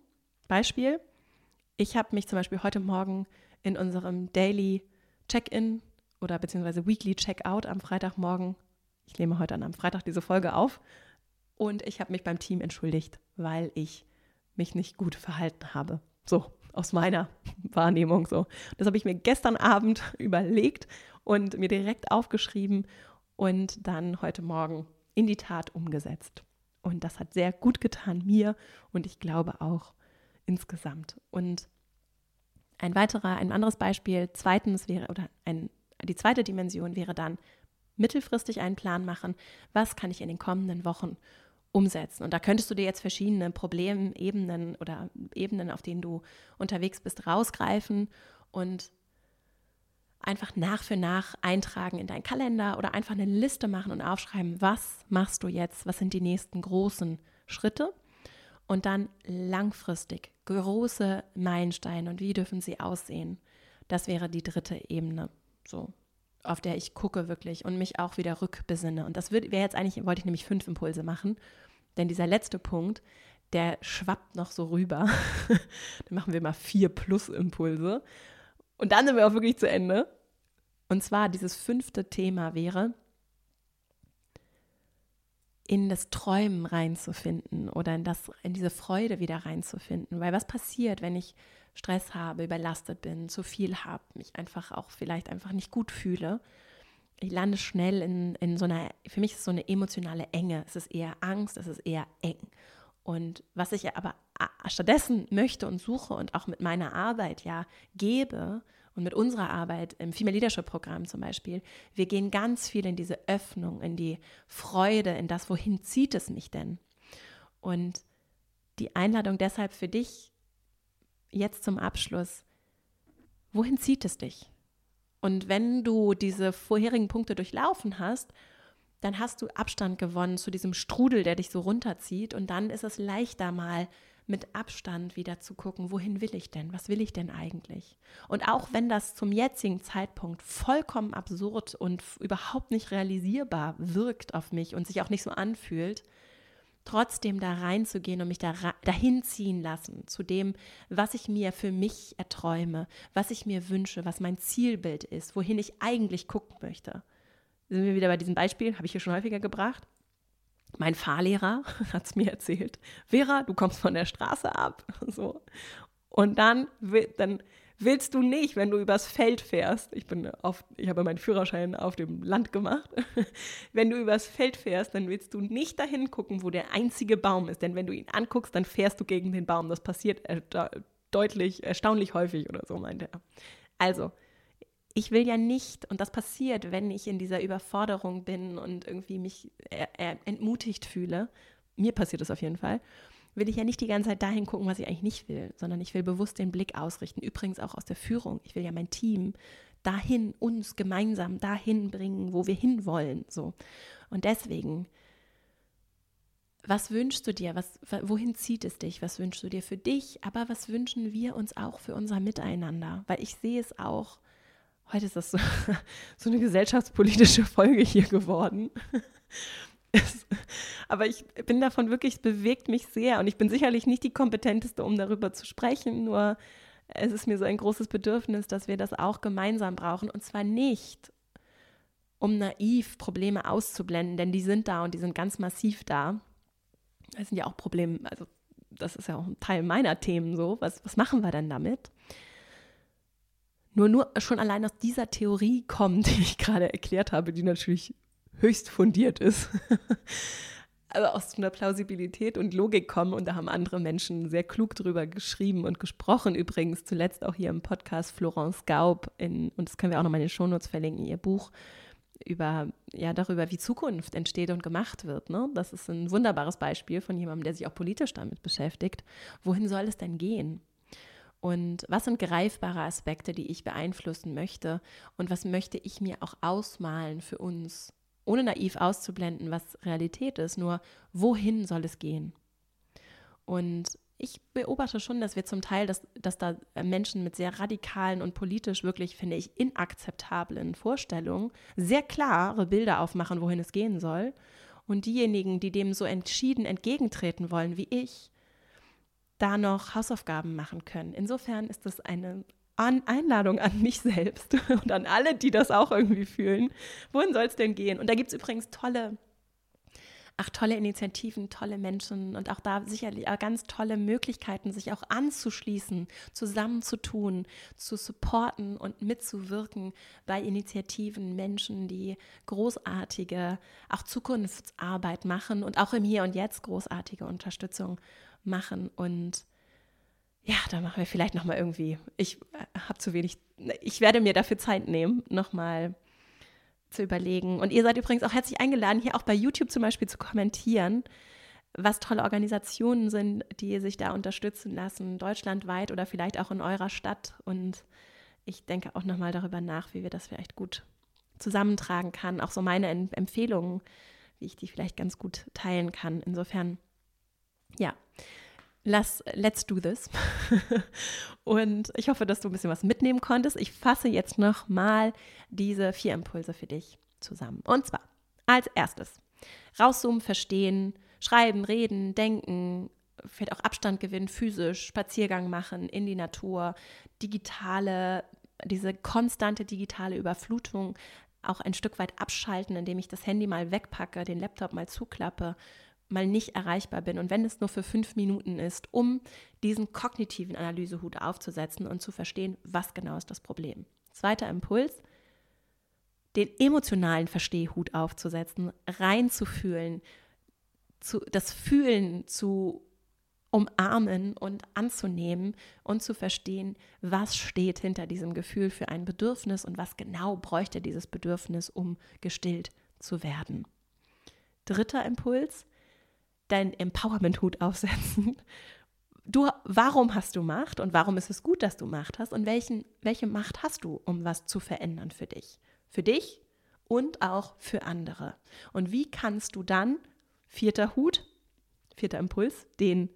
Beispiel, ich habe mich zum Beispiel heute Morgen in unserem Daily Check-in oder beziehungsweise Weekly Check-out am Freitagmorgen, ich nehme heute an am Freitag diese Folge auf, und ich habe mich beim Team entschuldigt, weil ich mich nicht gut verhalten habe. So, aus meiner Wahrnehmung so. Das habe ich mir gestern Abend überlegt und mir direkt aufgeschrieben und dann heute Morgen in die Tat umgesetzt. Und das hat sehr gut getan mir und ich glaube auch insgesamt. Und ein weiterer, ein anderes Beispiel, zweitens wäre, oder ein, die zweite Dimension wäre dann mittelfristig einen Plan machen, was kann ich in den kommenden Wochen umsetzen. Und da könntest du dir jetzt verschiedene Problemebenen oder Ebenen, auf denen du unterwegs bist, rausgreifen und einfach nach für nach eintragen in deinen Kalender oder einfach eine Liste machen und aufschreiben, was machst du jetzt, was sind die nächsten großen Schritte und dann langfristig große Meilensteine und wie dürfen sie aussehen. Das wäre die dritte Ebene, so auf der ich gucke wirklich und mich auch wieder rückbesinne. Und das wäre jetzt eigentlich, wollte ich nämlich fünf Impulse machen, denn dieser letzte Punkt, der schwappt noch so rüber. dann machen wir mal vier Plus-Impulse. Und dann sind wir auch wirklich zu Ende. Und zwar dieses fünfte Thema wäre, in das Träumen reinzufinden oder in, das, in diese Freude wieder reinzufinden. Weil was passiert, wenn ich Stress habe, überlastet bin, zu viel habe, mich einfach auch vielleicht einfach nicht gut fühle? Ich lande schnell in, in so einer, für mich ist es so eine emotionale Enge. Es ist eher Angst, es ist eher eng. Und was ich aber stattdessen möchte und suche und auch mit meiner Arbeit ja gebe und mit unserer Arbeit im Female Leadership Programm zum Beispiel, wir gehen ganz viel in diese Öffnung, in die Freude, in das, wohin zieht es mich denn? Und die Einladung deshalb für dich jetzt zum Abschluss, wohin zieht es dich? Und wenn du diese vorherigen Punkte durchlaufen hast, dann hast du Abstand gewonnen zu diesem Strudel, der dich so runterzieht. Und dann ist es leichter mal mit Abstand wieder zu gucken, wohin will ich denn? Was will ich denn eigentlich? Und auch wenn das zum jetzigen Zeitpunkt vollkommen absurd und überhaupt nicht realisierbar wirkt auf mich und sich auch nicht so anfühlt, trotzdem da reinzugehen und mich da dahin ziehen lassen zu dem, was ich mir für mich erträume, was ich mir wünsche, was mein Zielbild ist, wohin ich eigentlich gucken möchte sind wir wieder bei diesem Beispiel, habe ich hier schon häufiger gebracht. Mein Fahrlehrer hat es mir erzählt. Vera, du kommst von der Straße ab. So. Und dann, dann willst du nicht, wenn du übers Feld fährst, ich bin auf, ich habe meinen Führerschein auf dem Land gemacht, wenn du übers Feld fährst, dann willst du nicht dahin gucken, wo der einzige Baum ist, denn wenn du ihn anguckst, dann fährst du gegen den Baum. Das passiert äh, deutlich, erstaunlich häufig oder so, meinte er. Also, ich will ja nicht, und das passiert, wenn ich in dieser Überforderung bin und irgendwie mich entmutigt fühle, mir passiert das auf jeden Fall, will ich ja nicht die ganze Zeit dahin gucken, was ich eigentlich nicht will, sondern ich will bewusst den Blick ausrichten. Übrigens auch aus der Führung. Ich will ja mein Team dahin, uns gemeinsam dahin bringen, wo wir hinwollen. So. Und deswegen, was wünschst du dir? Was, wohin zieht es dich? Was wünschst du dir für dich? Aber was wünschen wir uns auch für unser Miteinander? Weil ich sehe es auch Heute ist das so, so eine gesellschaftspolitische Folge hier geworden. Es, aber ich bin davon wirklich, es bewegt mich sehr und ich bin sicherlich nicht die kompetenteste, um darüber zu sprechen, nur es ist mir so ein großes Bedürfnis, dass wir das auch gemeinsam brauchen und zwar nicht, um naiv Probleme auszublenden, denn die sind da und die sind ganz massiv da. Das sind ja auch Probleme, also das ist ja auch ein Teil meiner Themen so. Was, was machen wir denn damit? Nur, nur schon allein aus dieser Theorie kommt, die ich gerade erklärt habe, die natürlich höchst fundiert ist. also aus einer Plausibilität und Logik kommen. Und da haben andere Menschen sehr klug drüber geschrieben und gesprochen. Übrigens zuletzt auch hier im Podcast Florence Gaub, in, und das können wir auch nochmal in den Shownotes verlinken, ihr Buch über, ja, darüber, wie Zukunft entsteht und gemacht wird. Ne? Das ist ein wunderbares Beispiel von jemandem, der sich auch politisch damit beschäftigt. Wohin soll es denn gehen? Und was sind greifbare Aspekte, die ich beeinflussen möchte? Und was möchte ich mir auch ausmalen für uns, ohne naiv auszublenden, was Realität ist, nur wohin soll es gehen? Und ich beobachte schon, dass wir zum Teil, dass, dass da Menschen mit sehr radikalen und politisch wirklich, finde ich, inakzeptablen Vorstellungen sehr klare Bilder aufmachen, wohin es gehen soll. Und diejenigen, die dem so entschieden entgegentreten wollen wie ich, da noch Hausaufgaben machen können. Insofern ist das eine Einladung an mich selbst und an alle, die das auch irgendwie fühlen. Wohin soll es denn gehen? Und da gibt es übrigens tolle, ach, tolle Initiativen, tolle Menschen und auch da sicherlich ganz tolle Möglichkeiten, sich auch anzuschließen, zusammenzutun, zu supporten und mitzuwirken bei Initiativen, Menschen, die großartige, auch Zukunftsarbeit machen und auch im Hier und Jetzt großartige Unterstützung machen und ja, da machen wir vielleicht noch mal irgendwie. Ich äh, habe zu wenig. Ich werde mir dafür Zeit nehmen, noch mal zu überlegen. Und ihr seid übrigens auch herzlich eingeladen, hier auch bei YouTube zum Beispiel zu kommentieren, was tolle Organisationen sind, die sich da unterstützen lassen, deutschlandweit oder vielleicht auch in eurer Stadt. Und ich denke auch nochmal darüber nach, wie wir das vielleicht gut zusammentragen kann. Auch so meine Empfehlungen, wie ich die vielleicht ganz gut teilen kann. Insofern, ja, lass, let's do this. und ich hoffe, dass du ein bisschen was mitnehmen konntest. Ich fasse jetzt nochmal diese vier Impulse für dich zusammen. Und zwar als erstes rauszoomen, verstehen, schreiben, reden, denken, vielleicht auch Abstand gewinnen, physisch, Spaziergang machen in die Natur, digitale, diese konstante digitale Überflutung auch ein Stück weit abschalten, indem ich das Handy mal wegpacke, den Laptop mal zuklappe, mal nicht erreichbar bin und wenn es nur für fünf Minuten ist, um diesen kognitiven Analysehut aufzusetzen und zu verstehen, was genau ist das Problem. Zweiter Impuls, den emotionalen Verstehhut aufzusetzen, reinzufühlen, zu, das Fühlen zu umarmen und anzunehmen und zu verstehen, was steht hinter diesem Gefühl für ein Bedürfnis und was genau bräuchte dieses Bedürfnis, um gestillt zu werden. Dritter Impuls, dein Empowerment-Hut aufsetzen. Du, warum hast du Macht und warum ist es gut, dass du Macht hast und welchen, welche Macht hast du, um was zu verändern für dich? Für dich und auch für andere. Und wie kannst du dann, vierter Hut, vierter Impuls, den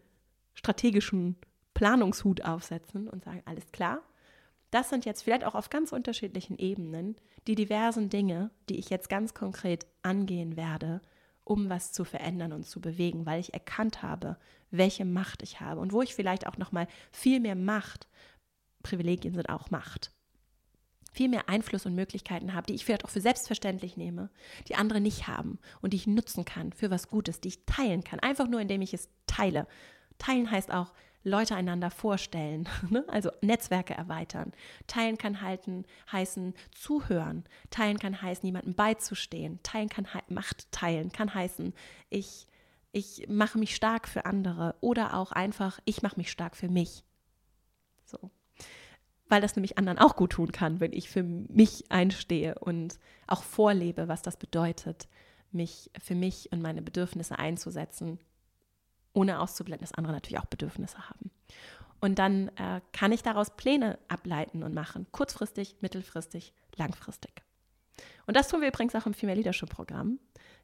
strategischen Planungshut aufsetzen und sagen, alles klar, das sind jetzt vielleicht auch auf ganz unterschiedlichen Ebenen die diversen Dinge, die ich jetzt ganz konkret angehen werde, um was zu verändern und zu bewegen, weil ich erkannt habe, welche Macht ich habe und wo ich vielleicht auch noch mal viel mehr Macht, Privilegien sind auch Macht, viel mehr Einfluss und Möglichkeiten habe, die ich vielleicht auch für selbstverständlich nehme, die andere nicht haben und die ich nutzen kann für was Gutes, die ich teilen kann, einfach nur indem ich es teile. Teilen heißt auch Leute einander vorstellen, ne? also Netzwerke erweitern. Teilen kann halten, heißen zuhören. Teilen kann heißen, jemandem beizustehen. Teilen kann Macht teilen, kann heißen, ich, ich mache mich stark für andere oder auch einfach, ich mache mich stark für mich. So. Weil das nämlich anderen auch gut tun kann, wenn ich für mich einstehe und auch vorlebe, was das bedeutet, mich für mich und meine Bedürfnisse einzusetzen, ohne auszublenden, dass andere natürlich auch Bedürfnisse haben. Und dann äh, kann ich daraus Pläne ableiten und machen, kurzfristig, mittelfristig, langfristig. Und das tun wir übrigens auch im Female Leadership Programm.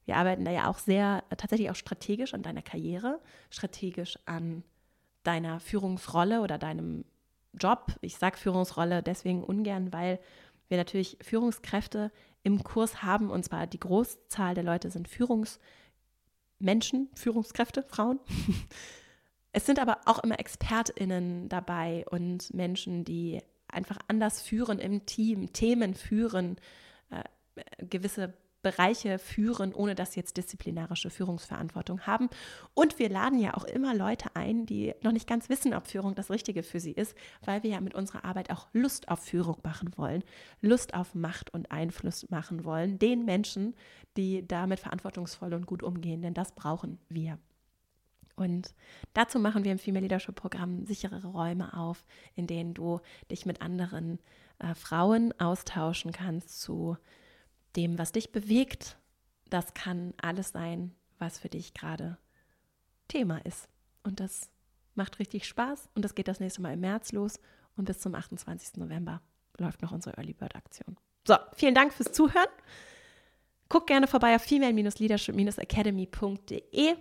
Wir arbeiten da ja auch sehr, äh, tatsächlich auch strategisch an deiner Karriere, strategisch an deiner Führungsrolle oder deinem Job. Ich sage Führungsrolle deswegen ungern, weil wir natürlich Führungskräfte im Kurs haben und zwar die Großzahl der Leute sind Führungskräfte. Menschen, Führungskräfte, Frauen. Es sind aber auch immer ExpertInnen dabei und Menschen, die einfach anders führen im Team, Themen führen, äh, gewisse Bereiche führen, ohne dass sie jetzt disziplinarische Führungsverantwortung haben. Und wir laden ja auch immer Leute ein, die noch nicht ganz wissen, ob Führung das Richtige für sie ist, weil wir ja mit unserer Arbeit auch Lust auf Führung machen wollen, Lust auf Macht und Einfluss machen wollen, den Menschen, die damit verantwortungsvoll und gut umgehen, denn das brauchen wir. Und dazu machen wir im Female Leadership Programm sichere Räume auf, in denen du dich mit anderen äh, Frauen austauschen kannst zu dem, was dich bewegt. Das kann alles sein, was für dich gerade Thema ist. Und das macht richtig Spaß und das geht das nächste Mal im März los und bis zum 28. November läuft noch unsere Early Bird Aktion. So, vielen Dank fürs Zuhören. Guck gerne vorbei auf female-leadership-academy.de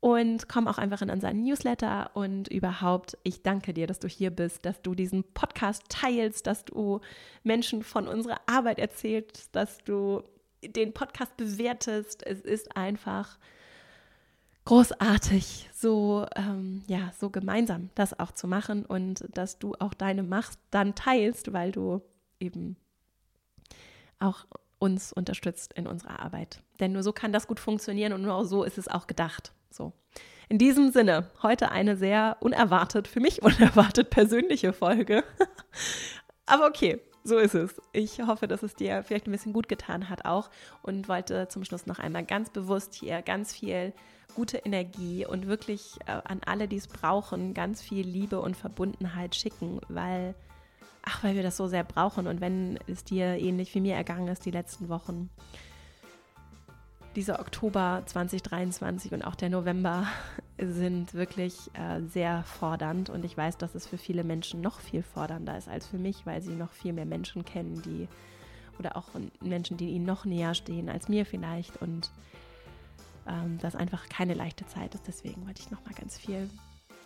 und komm auch einfach in unseren Newsletter und überhaupt, ich danke dir, dass du hier bist, dass du diesen Podcast teilst, dass du Menschen von unserer Arbeit erzählst, dass du den Podcast bewertest. Es ist einfach großartig, so ähm, ja, so gemeinsam das auch zu machen und dass du auch deine Macht dann teilst, weil du eben auch uns unterstützt in unserer Arbeit. Denn nur so kann das gut funktionieren und nur so ist es auch gedacht. So. In diesem Sinne, heute eine sehr unerwartet, für mich unerwartet persönliche Folge. Aber okay, so ist es. Ich hoffe, dass es dir vielleicht ein bisschen gut getan hat auch und wollte zum Schluss noch einmal ganz bewusst hier ganz viel gute Energie und wirklich äh, an alle, die es brauchen, ganz viel Liebe und Verbundenheit schicken, weil ach, weil wir das so sehr brauchen und wenn es dir ähnlich wie mir ergangen ist die letzten Wochen, dieser Oktober 2023 und auch der November sind wirklich äh, sehr fordernd. Und ich weiß, dass es für viele Menschen noch viel fordernder ist als für mich, weil sie noch viel mehr Menschen kennen, die oder auch Menschen, die ihnen noch näher stehen als mir vielleicht. Und ähm, das einfach keine leichte Zeit ist. Deswegen wollte ich noch mal ganz viel,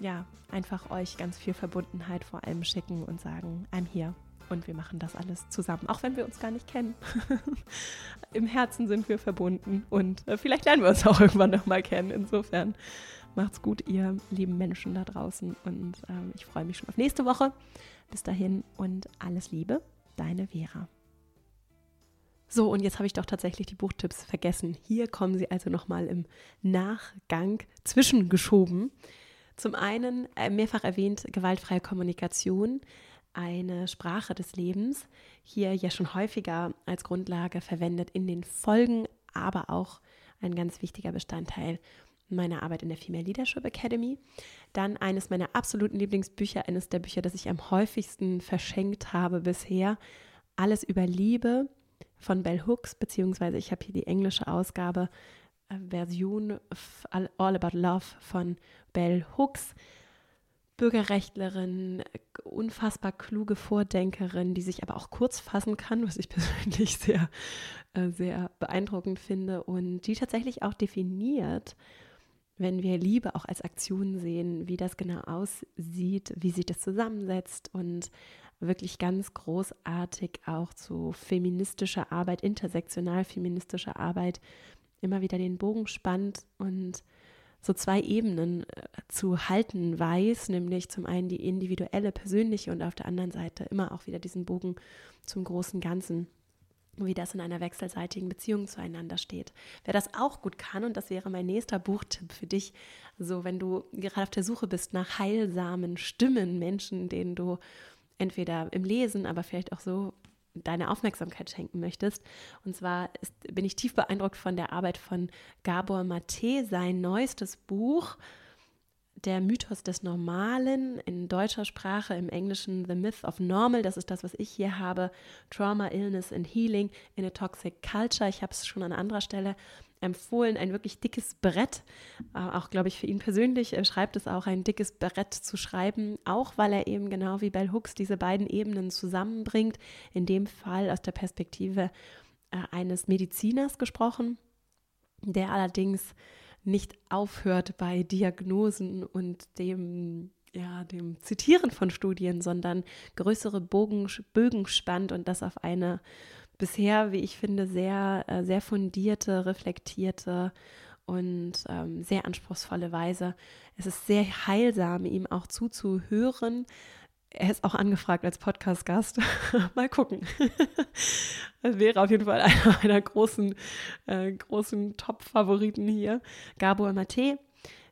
ja, einfach euch ganz viel Verbundenheit vor allem schicken und sagen, I'm here und wir machen das alles zusammen, auch wenn wir uns gar nicht kennen. Im Herzen sind wir verbunden und äh, vielleicht lernen wir uns auch irgendwann noch mal kennen. Insofern macht's gut, ihr lieben Menschen da draußen und ähm, ich freue mich schon auf nächste Woche. Bis dahin und alles Liebe, deine Vera. So, und jetzt habe ich doch tatsächlich die Buchtipps vergessen. Hier kommen sie also nochmal im Nachgang zwischengeschoben. Zum einen äh, mehrfach erwähnt gewaltfreie Kommunikation, eine Sprache des Lebens, hier ja schon häufiger als Grundlage verwendet in den Folgen, aber auch ein ganz wichtiger Bestandteil meiner Arbeit in der Female Leadership Academy. Dann eines meiner absoluten Lieblingsbücher, eines der Bücher, das ich am häufigsten verschenkt habe bisher, Alles über Liebe von Bell Hooks, beziehungsweise ich habe hier die englische Ausgabe, äh, Version All About Love von Bell Hooks. Bürgerrechtlerin, unfassbar kluge Vordenkerin, die sich aber auch kurz fassen kann, was ich persönlich sehr, äh, sehr beeindruckend finde und die tatsächlich auch definiert, wenn wir Liebe auch als Aktion sehen, wie das genau aussieht, wie sich das zusammensetzt und wirklich ganz großartig auch zu feministischer Arbeit, intersektional feministischer Arbeit immer wieder den Bogen spannt und so zwei Ebenen äh, zu halten weiß, nämlich zum einen die individuelle, persönliche und auf der anderen Seite immer auch wieder diesen Bogen zum großen Ganzen, wie das in einer wechselseitigen Beziehung zueinander steht. Wer das auch gut kann, und das wäre mein nächster Buchtipp für dich, so wenn du gerade auf der Suche bist nach heilsamen Stimmen, Menschen, denen du entweder im Lesen, aber vielleicht auch so deine Aufmerksamkeit schenken möchtest. Und zwar ist, bin ich tief beeindruckt von der Arbeit von Gabor Mate, sein neuestes Buch, Der Mythos des Normalen, in deutscher Sprache, im Englischen The Myth of Normal, das ist das, was ich hier habe, Trauma, Illness and Healing in a Toxic Culture. Ich habe es schon an anderer Stelle empfohlen, ein wirklich dickes Brett, äh, auch glaube ich für ihn persönlich, er schreibt es auch, ein dickes Brett zu schreiben, auch weil er eben genau wie Bell Hooks diese beiden Ebenen zusammenbringt, in dem Fall aus der Perspektive äh, eines Mediziners gesprochen, der allerdings nicht aufhört bei Diagnosen und dem ja, dem Zitieren von Studien, sondern größere Bogen, Bögen spannt und das auf eine bisher, wie ich finde, sehr, äh, sehr fundierte, reflektierte und ähm, sehr anspruchsvolle Weise. Es ist sehr heilsam, ihm auch zuzuhören. Er ist auch angefragt als Podcast-Gast. Mal gucken. das wäre auf jeden Fall einer meiner großen, äh, großen Top-Favoriten hier. Gabor Mate,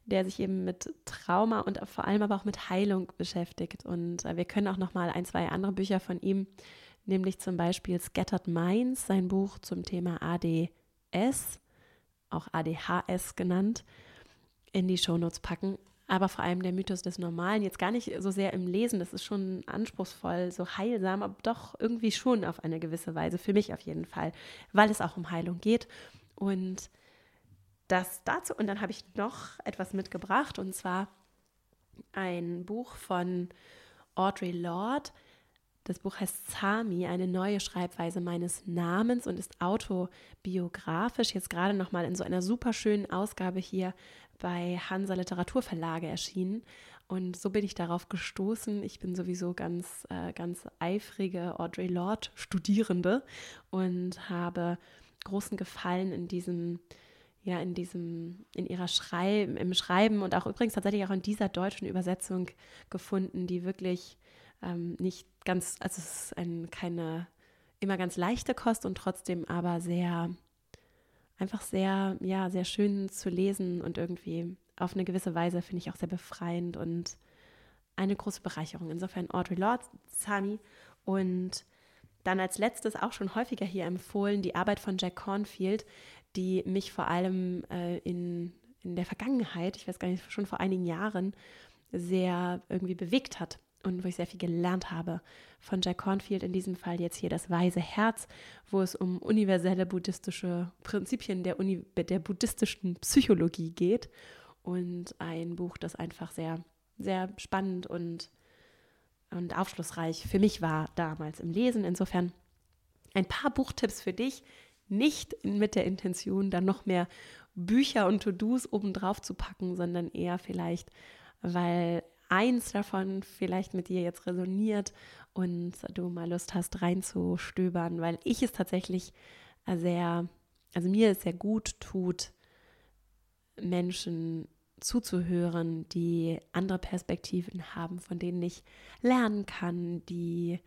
der sich eben mit Trauma und vor allem aber auch mit Heilung beschäftigt. Und äh, wir können auch noch mal ein, zwei andere Bücher von ihm nämlich zum Beispiel Scattered Minds, sein Buch zum Thema ADS, auch ADHS genannt, in die Shownotes packen. Aber vor allem der Mythos des Normalen, jetzt gar nicht so sehr im Lesen, das ist schon anspruchsvoll, so heilsam, aber doch irgendwie schon auf eine gewisse Weise, für mich auf jeden Fall, weil es auch um Heilung geht. Und das dazu, und dann habe ich noch etwas mitgebracht, und zwar ein Buch von Audre Lorde, das Buch heißt Sami, eine neue Schreibweise meines Namens und ist autobiografisch. Jetzt gerade nochmal in so einer super schönen Ausgabe hier bei Hansa Literaturverlage erschienen. Und so bin ich darauf gestoßen. Ich bin sowieso ganz, äh, ganz eifrige Audrey Lorde Studierende und habe großen Gefallen in diesem, ja, in diesem, in ihrer Schreib im Schreiben und auch übrigens tatsächlich auch in dieser deutschen Übersetzung gefunden, die wirklich ähm, nicht ganz, also es ist ein, keine immer ganz leichte Kost und trotzdem aber sehr, einfach sehr, ja, sehr schön zu lesen und irgendwie auf eine gewisse Weise finde ich auch sehr befreiend und eine große Bereicherung. Insofern Audrey Lorde, Sami und dann als letztes auch schon häufiger hier empfohlen die Arbeit von Jack Cornfield, die mich vor allem äh, in, in der Vergangenheit, ich weiß gar nicht, schon vor einigen Jahren, sehr irgendwie bewegt hat und wo ich sehr viel gelernt habe von Jack Cornfield, in diesem Fall jetzt hier das Weise Herz, wo es um universelle buddhistische Prinzipien der, Uni der buddhistischen Psychologie geht und ein Buch, das einfach sehr, sehr spannend und, und aufschlussreich für mich war damals im Lesen. Insofern ein paar Buchtipps für dich, nicht mit der Intention, dann noch mehr Bücher und To-Dos obendrauf zu packen, sondern eher vielleicht, weil eins davon vielleicht mit dir jetzt resoniert und du mal Lust hast reinzustöbern, weil ich es tatsächlich sehr, also mir es sehr gut tut, Menschen zuzuhören, die andere Perspektiven haben, von denen ich lernen kann, die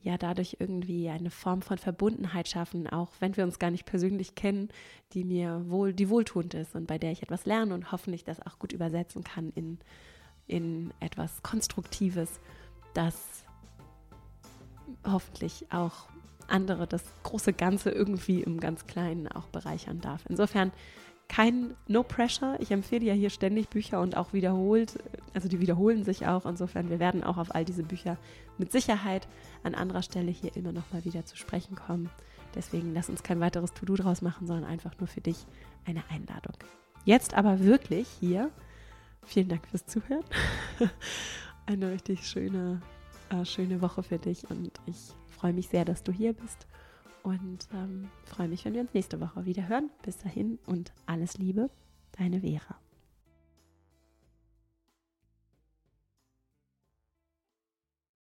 ja dadurch irgendwie eine Form von Verbundenheit schaffen, auch wenn wir uns gar nicht persönlich kennen, die mir wohl, die wohltuend ist und bei der ich etwas lerne und hoffentlich das auch gut übersetzen kann in, in etwas Konstruktives, das hoffentlich auch andere das große Ganze irgendwie im ganz Kleinen auch bereichern darf. Insofern kein No Pressure. Ich empfehle ja hier ständig Bücher und auch wiederholt, also die wiederholen sich auch. Insofern, wir werden auch auf all diese Bücher mit Sicherheit an anderer Stelle hier immer noch mal wieder zu sprechen kommen. Deswegen lass uns kein weiteres To-Do draus machen, sondern einfach nur für dich eine Einladung. Jetzt aber wirklich hier. Vielen Dank fürs Zuhören. eine richtig schöne, äh, schöne Woche für dich und ich freue mich sehr, dass du hier bist und ähm, freue mich, wenn wir uns nächste Woche wieder hören. Bis dahin und alles Liebe, deine Vera.